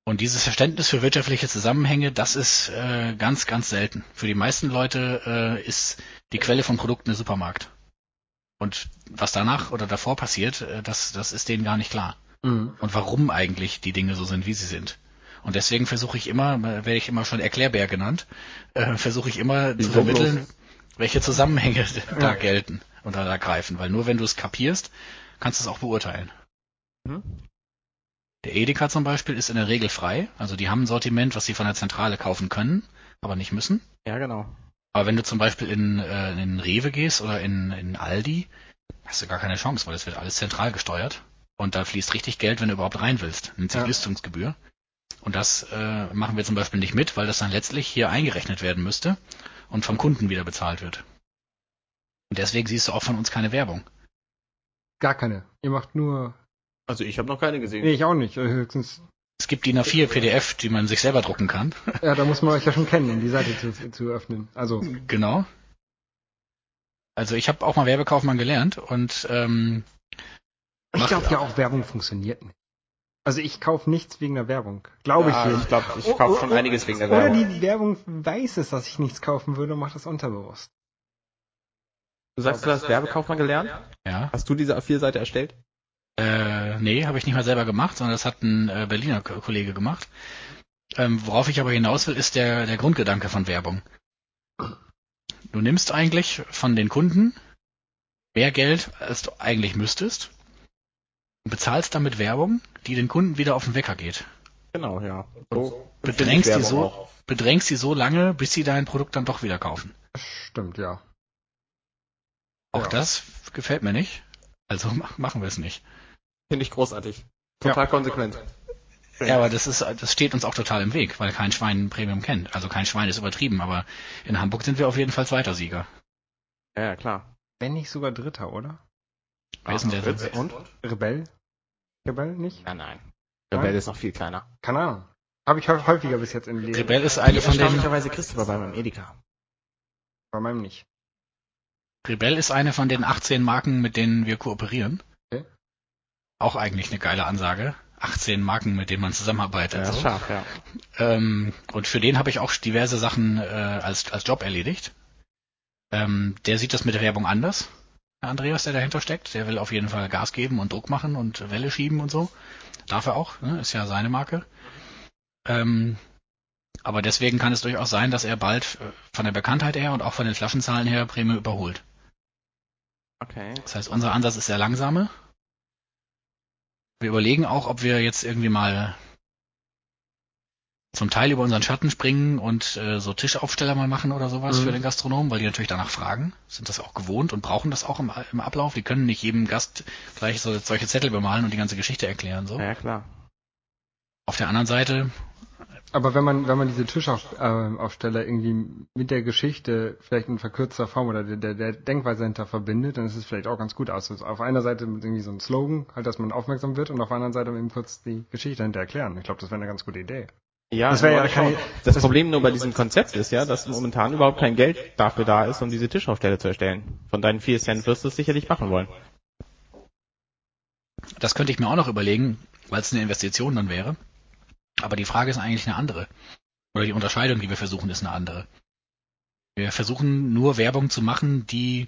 Und dieses Verständnis für wirtschaftliche Zusammenhänge, das ist äh, ganz, ganz selten. Für die meisten Leute äh, ist die Quelle von Produkten der Supermarkt. Und was danach oder davor passiert, äh, das, das ist denen gar nicht klar. Mhm. Und warum eigentlich die Dinge so sind, wie sie sind. Und deswegen versuche ich immer, werde ich immer schon Erklärbär genannt, äh, versuche ich immer zu so vermitteln, welche Zusammenhänge da gelten und da, da greifen. Weil nur wenn du es kapierst, kannst du es auch beurteilen. Mhm. Der Edeka zum Beispiel ist in der Regel frei. Also die haben ein Sortiment, was sie von der Zentrale kaufen können, aber nicht müssen. Ja, genau. Aber wenn du zum Beispiel in, äh, in Rewe gehst oder in, in Aldi, hast du gar keine Chance, weil das wird alles zentral gesteuert. Und da fließt richtig Geld, wenn du überhaupt rein willst. Nennt sich Ja. Listungsgebühr. Und das äh, machen wir zum Beispiel nicht mit, weil das dann letztlich hier eingerechnet werden müsste und vom Kunden wieder bezahlt wird. Und deswegen siehst du auch von uns keine Werbung. Gar keine. Ihr macht nur. Also ich habe noch keine gesehen. Nee, ich auch nicht. äh, Höchstens. Es gibt DIN A4 PDF, die man sich selber drucken kann. Ja, da muss man euch ja schon kennen, um die Seite zu, zu öffnen. Also. Genau. Also ich habe auch mal Werbekaufmann gelernt und ähm, Ich glaube ja auch, Werbung funktioniert nicht. Also ich kaufe nichts wegen der Werbung. Glaube Ja, ich ich nicht. glaube, ich kaufe schon einiges wegen der Oder Werbung. die Werbung weiß es, dass ich nichts kaufen würde und macht das unterbewusst. Du sagst, du hast Werbekaufmann gelernt? ja, Hast du diese A4-Seite erstellt? Äh, nee, habe ich nicht mal selber gemacht, sondern das hat ein äh, Berliner Ko- Kollege gemacht. Ähm, worauf ich aber hinaus will, ist der, der Grundgedanke von Werbung. Du nimmst eigentlich von den Kunden mehr Geld, als du eigentlich müsstest und bezahlst damit Werbung, die den Kunden wieder auf den Wecker geht. Genau, ja. So Bedrängst die so, auch. bedrängst die so lange, bis sie dein Produkt dann doch wieder kaufen. Stimmt, ja. Auch Ja. das gefällt mir nicht. Also mach- machen wir es nicht. Finde ich großartig. Total konsequent. Ja, aber das ist, das steht uns auch total im Weg, weil kein Schwein Premium kennt. Also kein Schwein ist übertrieben, aber in Hamburg sind wir auf jeden Fall zweiter Sieger. Ja, ja, klar. Wenn nicht sogar Dritter, oder? Wer ist denn der dritte? Und? Rebell? Rebell nicht? Nein, nein. Rebell ist noch viel kleiner. Keine Ahnung. Habe ich hä- häufiger bis jetzt im Leben. Rebell ist eine von den, Erstaunlicherweise Christopher bei meinem Edeka. Bei meinem nicht. Rebell ist eine von den 18 Marken, mit denen wir kooperieren. Auch eigentlich eine geile Ansage. 18 Marken, mit denen man zusammenarbeitet. Ja, so. scharf, ja. Ähm, und für den habe ich auch diverse Sachen äh, als, als Job erledigt. Ähm, der sieht das mit der Werbung anders. der Andreas, der dahinter steckt. Der will auf jeden Fall Gas geben und Druck machen und Welle schieben und so. Darf er auch, ne? ist ja seine Marke. Ähm, aber deswegen kann es durchaus sein, dass er bald äh, von der Bekanntheit her und auch von den Flaschenzahlen her Premium überholt. Okay. Das heißt, unser Ansatz ist sehr langsame. Wir überlegen auch, ob wir jetzt irgendwie mal zum Teil über unseren Schatten springen und äh, so Tischaufsteller mal machen oder sowas Mhm. für den Gastronomen, weil die natürlich danach fragen, sind das auch gewohnt und brauchen das auch im, im Ablauf. Die können nicht jedem Gast gleich so, solche Zettel bemalen und die ganze Geschichte erklären. So. Ja, klar. Auf der anderen Seite, Aber wenn man, wenn man diese Tischaufsteller irgendwie mit der Geschichte vielleicht in verkürzter Form oder der, der, der Denkweise hinter verbindet, dann ist es vielleicht auch ganz gut aus. Also auf einer Seite mit irgendwie so ein Slogan, halt, dass man aufmerksam wird und auf der anderen Seite eben kurz die Geschichte hinter erklären. Ich glaube, das wäre eine ganz gute Idee. Ja, Das wäre ja keine- das, das- Problem nur bei diesem Konzept ist ja, dass momentan überhaupt kein Geld dafür da ist, um diese Tischaufstelle zu erstellen. Von deinen 4 Cent wirst du es sicherlich machen wollen. das könnte ich mir auch noch überlegen, weil es eine Investition dann wäre. Aber die Frage ist eigentlich eine andere. Oder die Unterscheidung, die wir versuchen, ist eine andere. Wir versuchen nur Werbung zu machen, die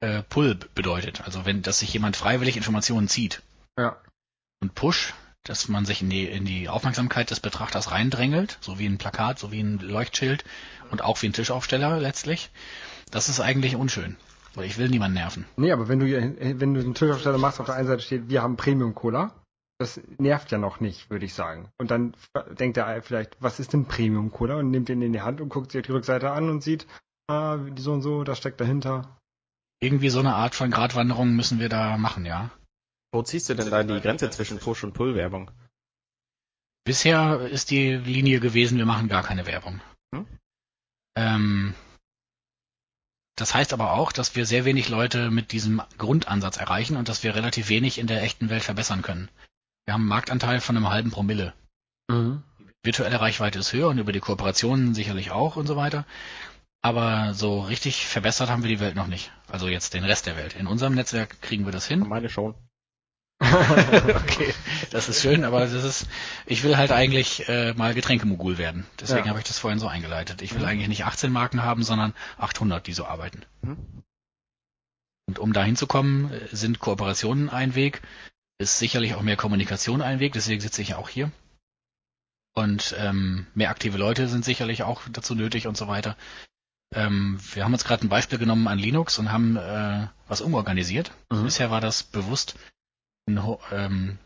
äh, Pull bedeutet. Also wenn, dass sich jemand freiwillig Informationen zieht. Ja. Und Push, dass man sich in die, in die Aufmerksamkeit des Betrachters reindrängelt, so wie ein Plakat, so wie ein Leuchtschild und auch wie ein Tischaufsteller letztlich. Das ist eigentlich unschön. Weil ich will niemanden nerven. Nee, aber wenn du, wenn du einen Tischaufsteller machst, auf der einen Seite steht, wir haben Premium Cola, das nervt ja noch nicht, würde ich sagen. Und dann denkt er vielleicht, was ist denn Premium Cola? Und nimmt den in die Hand und guckt sich die Rückseite an und sieht, ah, die so und so, das steckt dahinter. Irgendwie so eine Art von Gratwanderung müssen wir da machen, ja. Wo ziehst du denn da die Grenze zwischen Push- und Pull-Werbung? Bisher ist die Linie gewesen, wir machen gar keine Werbung. Hm? Ähm, das heißt aber auch, dass wir sehr wenig Leute mit diesem Grundansatz erreichen und dass wir relativ wenig in der echten Welt verbessern können. Wir haben einen Marktanteil von einem halben Promille. Mhm. Virtuelle Reichweite ist höher und über die Kooperationen sicherlich auch und so weiter. Aber so richtig verbessert haben wir die Welt noch nicht. Also jetzt den Rest der Welt. In unserem Netzwerk kriegen wir das hin. Meine schon. okay, das ist schön, aber das ist, ich will halt eigentlich äh, mal Getränkemogul werden. Deswegen Ja. habe ich das vorhin so eingeleitet. Ich will Mhm. eigentlich nicht 18 Marken haben, sondern 800, die so arbeiten. Mhm. Und um da hinzukommen, äh, sind Kooperationen ein Weg, ist sicherlich auch mehr Kommunikation ein Weg, deswegen sitze ich ja auch hier. Und ähm, mehr aktive Leute sind sicherlich auch dazu nötig und so weiter. Ähm, wir haben uns gerade ein Beispiel genommen an Linux und haben äh, was umorganisiert. Mhm. Bisher war das bewusst ein, ähm,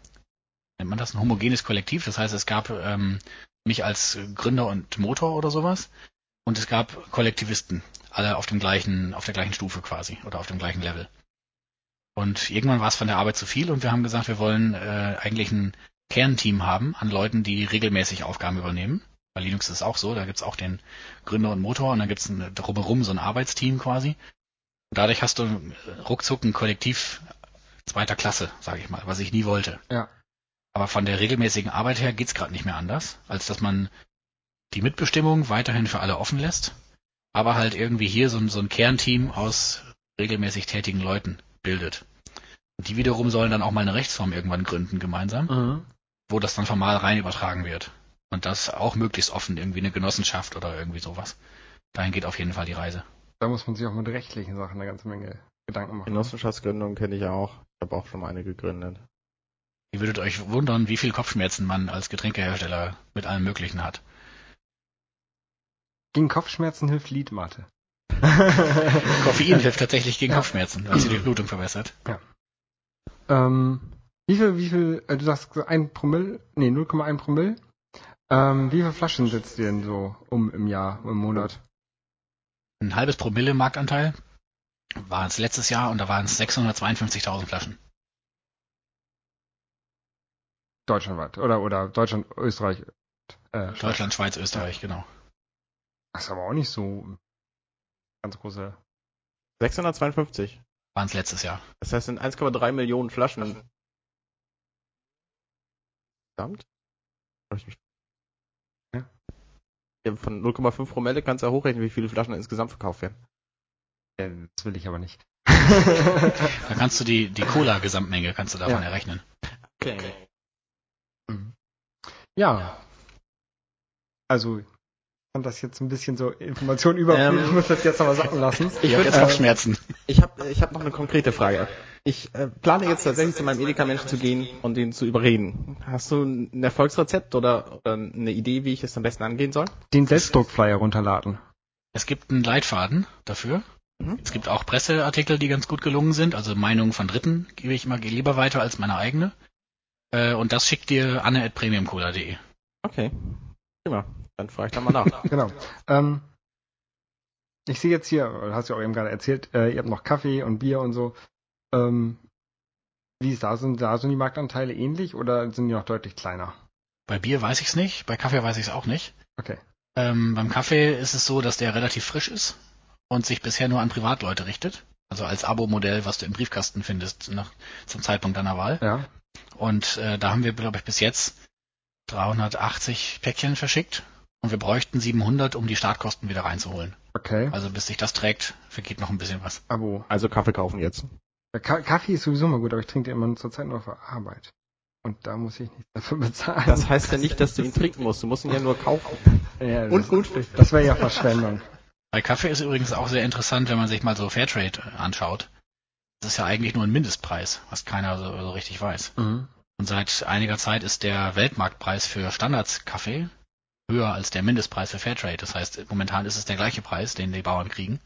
nennt man das ein homogenes Kollektiv. Das heißt, es gab ähm, mich als Gründer und Motor oder sowas und es gab Kollektivisten, alle auf dem gleichen, auf der gleichen Stufe quasi oder auf dem gleichen Level. Und irgendwann war es von der Arbeit zu viel und wir haben gesagt, wir wollen äh, eigentlich ein Kernteam haben an Leuten, die regelmäßig Aufgaben übernehmen. Bei Linux ist es auch so, da gibt's auch den Gründer und Motor und dann gibt's ein, drumherum so ein Arbeitsteam quasi. Und dadurch hast du äh, ruckzuck ein Kollektiv zweiter Klasse, sage ich mal, was ich nie wollte. Ja. Aber von der regelmäßigen Arbeit her geht's gerade nicht mehr anders, als dass man die Mitbestimmung weiterhin für alle offen lässt, aber halt irgendwie hier so ein, so ein Kernteam aus regelmäßig tätigen Leuten bildet. Und die wiederum sollen dann auch mal eine Rechtsform irgendwann gründen gemeinsam, Mhm. wo das dann formal rein übertragen wird. Und das auch möglichst offen, irgendwie eine Genossenschaft oder irgendwie sowas. Dahin geht auf jeden Fall die Reise. Da muss man sich auch mit rechtlichen Sachen eine ganze Menge Gedanken machen. Genossenschaftsgründung kenne ich auch. Ich habe auch schon mal eine gegründet. Ihr würdet euch wundern, wie viel Kopfschmerzen man als Getränkehersteller mit allem Möglichen hat. Gegen Kopfschmerzen hilft Liedmate. Koffein hilft tatsächlich gegen Kopfschmerzen, weil es die Durchblutung verbessert. ähm, wie viel, wie viel, äh, du sagst ein Promille, nee, 0,1 Promille. Ähm, wie viele Flaschen setzt ihr denn so um im Jahr, im Monat? Ein halbes Promille Marktanteil war es letztes Jahr und da waren es 652.000 Flaschen. Deutschlandweit. Oder, oder Deutschland, Österreich. Äh. Deutschland, Schweiz, Österreich, genau. Das ist aber auch nicht so ganz große. 652. Waren es letztes Jahr. Das heißt, sind 1,3 Millionen Flaschen. Verdammt. Ja. Von 0,5 Promille kannst du ja hochrechnen, wie viele Flaschen insgesamt verkauft werden. Äh, das will ich aber nicht. Da kannst du die, die Cola-Gesamtmenge kannst du davon Ja. errechnen. Mhm. Ja. Also, fand das jetzt ein bisschen so Information überfüllt. Ähm, ich muss das jetzt nochmal sacken lassen. Ich habe jetzt Kopfschmerzen. Ich habe ich hab noch eine konkrete Frage. Ich äh, plane jetzt tatsächlich zu meinem Edeka-Menschen zu gehen und ihn zu überreden. Hast du ein Erfolgsrezept oder, oder eine Idee, wie ich es am besten angehen soll? Den Selbstdruckflyer runterladen. Es gibt einen Leitfaden dafür. Mhm. Es gibt auch Presseartikel, die ganz gut gelungen sind. Also Meinungen von Dritten gebe ich immer lieber weiter als meine eigene. Äh, und das schickt dir anne.premiumcola.de. Okay. Prima. Dann frage ich da mal nach. Genau. Ähm, ich sehe jetzt hier, du hast ja auch eben gerade erzählt, äh, ihr habt noch Kaffee und Bier und so. Ähm, wie ist da? Sind da so die Marktanteile ähnlich oder sind die noch deutlich kleiner? Bei Bier weiß ich es nicht, bei Kaffee weiß ich es auch nicht. Okay. Ähm, beim Kaffee ist es so, dass der relativ frisch ist und sich bisher nur an Privatleute richtet. Also als Abo-Modell, was du im Briefkasten findest nach, zum Zeitpunkt deiner Wahl. Ja. Und äh, da haben wir, glaube ich, bis jetzt 380 Päckchen verschickt und wir bräuchten 700, um die Startkosten wieder reinzuholen. Okay. Also bis sich das trägt, vergeht noch ein bisschen was. Abo. Also Kaffee kaufen jetzt. Ja, Ka Kaffee ist sowieso mal gut, aber ich trinke den immer zur Zeit nur für Arbeit. Und da muss ich nichts dafür bezahlen. Das heißt ja nicht, dass du ihn trinken musst. Du musst ihn ja nur kaufen. ja, Und das, gut. Das wäre ja Verschwendung. Bei Kaffee ist übrigens auch sehr interessant, wenn man sich mal so Fairtrade äh, anschaut. Das ist ja eigentlich nur ein Mindestpreis, was keiner so, so richtig weiß. Mhm. Und seit einiger Zeit ist der Weltmarktpreis für Standardskaffee höher als der Mindestpreis für Fairtrade. Das heißt, momentan ist es der gleiche Preis, den die Bauern kriegen.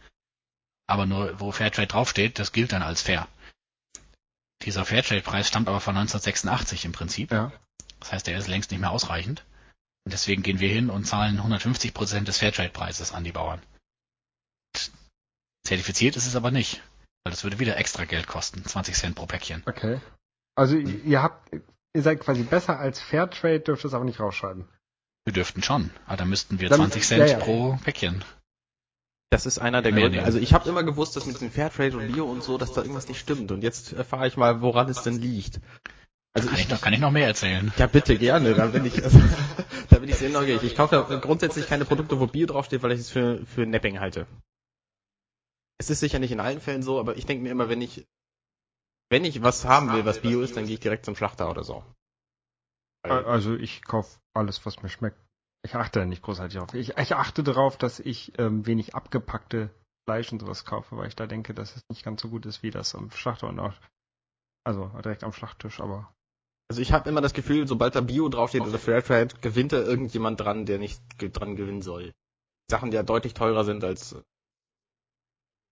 Aber nur wo Fairtrade draufsteht, das gilt dann als fair. Dieser Fairtrade-Preis stammt aber von 1986 im Prinzip. Ja. Das heißt, er ist längst nicht mehr ausreichend. Und deswegen gehen wir hin und zahlen 150 Prozent des Fairtrade-Preises an die Bauern. Zertifiziert ist es aber nicht, weil das würde wieder extra Geld kosten, 20 Cent pro Päckchen. Okay. Also ihr habt, ihr seid quasi besser als Fairtrade, dürft es aber nicht rausschreiben. Wir dürften schon, aber dann müssten wir Dann- 20 Cent ja, ja. pro Päckchen. Das ist einer der Gründe. Also ich habe immer gewusst, dass mit dem Fairtrade und Bio und so, dass da irgendwas nicht stimmt. Und jetzt erfahre ich mal, woran es denn liegt. Also Kann ich, ich, noch, kann ich noch mehr erzählen? ja bitte gerne, dann bin ich, also, da bin ich sehr neugierig. Ich kaufe ja grundsätzlich keine Produkte, wo Bio draufsteht, weil ich es für, für Napping halte. Es ist sicher nicht in allen Fällen so, aber ich denke mir immer, wenn ich, wenn ich was haben will, was Bio ist, dann gehe ich direkt zum Schlachter oder so. Weil- Also ich kaufe alles, was mir schmeckt. Ich achte da nicht großartig drauf. Ich, ich achte darauf, dass ich ähm, wenig abgepackte Fleisch und sowas kaufe, weil ich da denke, dass es nicht ganz so gut ist wie das am Schlachter und auch, also direkt am Schlachttisch, aber Also ich habe immer das Gefühl, sobald da Bio draufsteht oder Fairtrade, gewinnt da irgendjemand dran, der nicht dran gewinnen soll. Sachen, die ja deutlich teurer sind als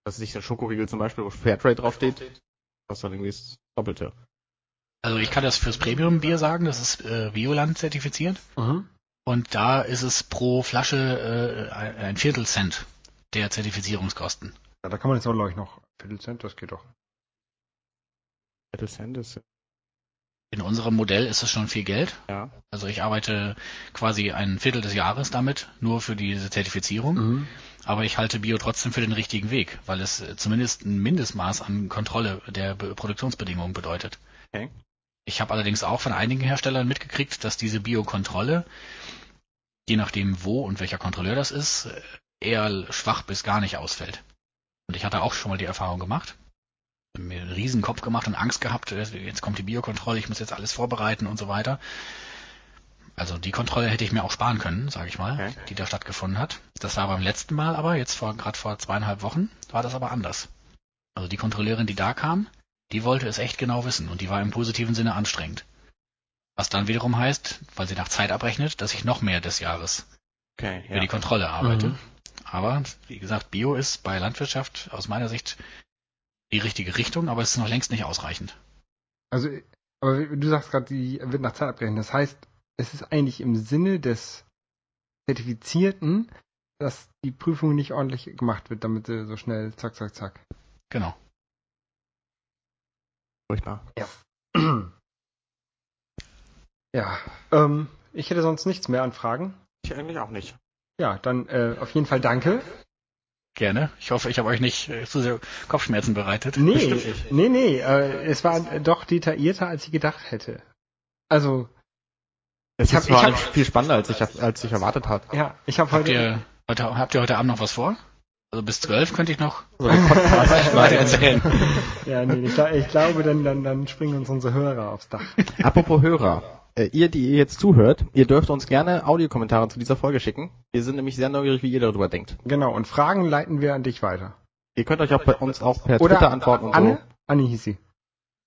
was weiß ich, der Schokoriegel zum Beispiel, wo Fairtrade draufsteht, kostet dann irgendwie das Doppelte. Also ich kann das fürs Premium-Bier sagen, das ist äh, Bioland zertifiziert. Und da ist es pro Flasche äh, ein Viertel Cent der Zertifizierungskosten. Ja, da kann man jetzt auch, glaube ich, noch Viertel Cent, das geht doch. Viertel Cent ist, In unserem Modell ist es schon viel Geld. ja. Also ich arbeite quasi ein Viertel des Jahres damit, nur für diese Zertifizierung. Mhm. Aber ich halte Bio trotzdem für den richtigen Weg, weil es äh, zumindest ein Mindestmaß an Kontrolle der Be Produktionsbedingungen bedeutet. Okay. Ich habe allerdings auch von einigen Herstellern mitgekriegt, dass diese Biokontrolle, je nachdem wo und welcher Kontrolleur das ist, eher schwach bis gar nicht ausfällt. Und ich hatte auch schon mal die Erfahrung gemacht, mir einen riesen Kopf gemacht und Angst gehabt, äh, jetzt kommt die Biokontrolle, ich muss jetzt alles vorbereiten und so weiter. Also die Kontrolle hätte ich mir auch sparen können, sage ich mal, Okay. die da stattgefunden hat. Das war beim letzten Mal aber, jetzt vor gerade vor zweieinhalb Wochen, war das aber anders. Also die Kontrolleurin, die da kam, die wollte es echt genau wissen und die war im positiven Sinne anstrengend. Was dann wiederum heißt, weil sie nach Zeit abrechnet, dass ich noch mehr des Jahres Okay, für die Kontrolle arbeite. Mhm. Aber wie gesagt, Bio ist bei Landwirtschaft aus meiner Sicht die richtige Richtung, aber es ist noch längst nicht ausreichend. Also, aber wie- du sagst gerade, die wird nach Zeit abgerechnet. Das heißt, es ist eigentlich im Sinne des Zertifizierten, dass die Prüfung nicht ordentlich gemacht wird, damit sie so schnell zack, zack, zack. Genau. Furchtbar. Ja, ähm, ich hätte sonst nichts mehr an Fragen. Ich eigentlich auch nicht. Ja, dann äh, auf jeden Fall danke. Gerne. Ich hoffe, ich habe euch nicht äh, zu sehr Kopfschmerzen bereitet. Nee, nee, nee, äh, es war doch detaillierter, als ich gedacht hätte. Also, Es hab- ist ich allem hab- viel spannender, als ich, als ich erwartet habe. ja, ich habe Habt heute... ihr, heute, habt ihr heute Abend noch was vor? Also bis zwölf könnte ich noch So, Podcast weiter erzählen. Ja, nee, ich, ich glaube, dann, dann, dann springen uns unsere Hörer aufs Dach. Apropos Hörer. Äh, ihr, die ihr jetzt zuhört, ihr dürft uns gerne Audiokommentare zu dieser Folge schicken. Wir sind nämlich sehr neugierig, wie ihr darüber denkt. Genau, und Fragen leiten wir an dich weiter. Ihr könnt euch auch bei uns auch per Oder Twitter antworten und Anne? Anne hieß sie.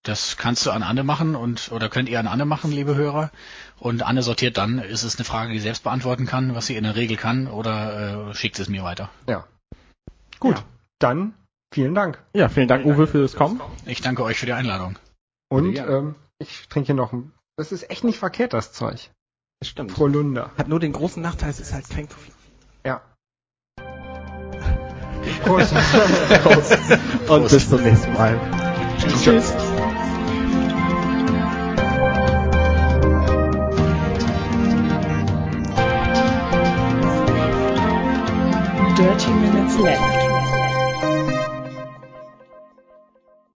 Das kannst du an Anne machen und oder könnt ihr an Anne machen, liebe Hörer. Und Anne sortiert dann, ist es eine Frage, die sie selbst beantworten kann, was sie in der Regel kann, oder äh, schickt es mir weiter. Ja. Gut, Ja. dann vielen Dank. Ja, vielen Dank, Uwe, fürs Kommen. Ich danke euch für die Einladung. Und ähm, ich trinke hier noch ein. Das ist echt nicht verkehrt, das Zeug. Das stimmt. Prolunder. Hat nur den großen Nachteil, es ist halt kein Koffein. Ja. Prost. Und bis zum nächsten Mal. Tschüss. Dirty Minutes Left.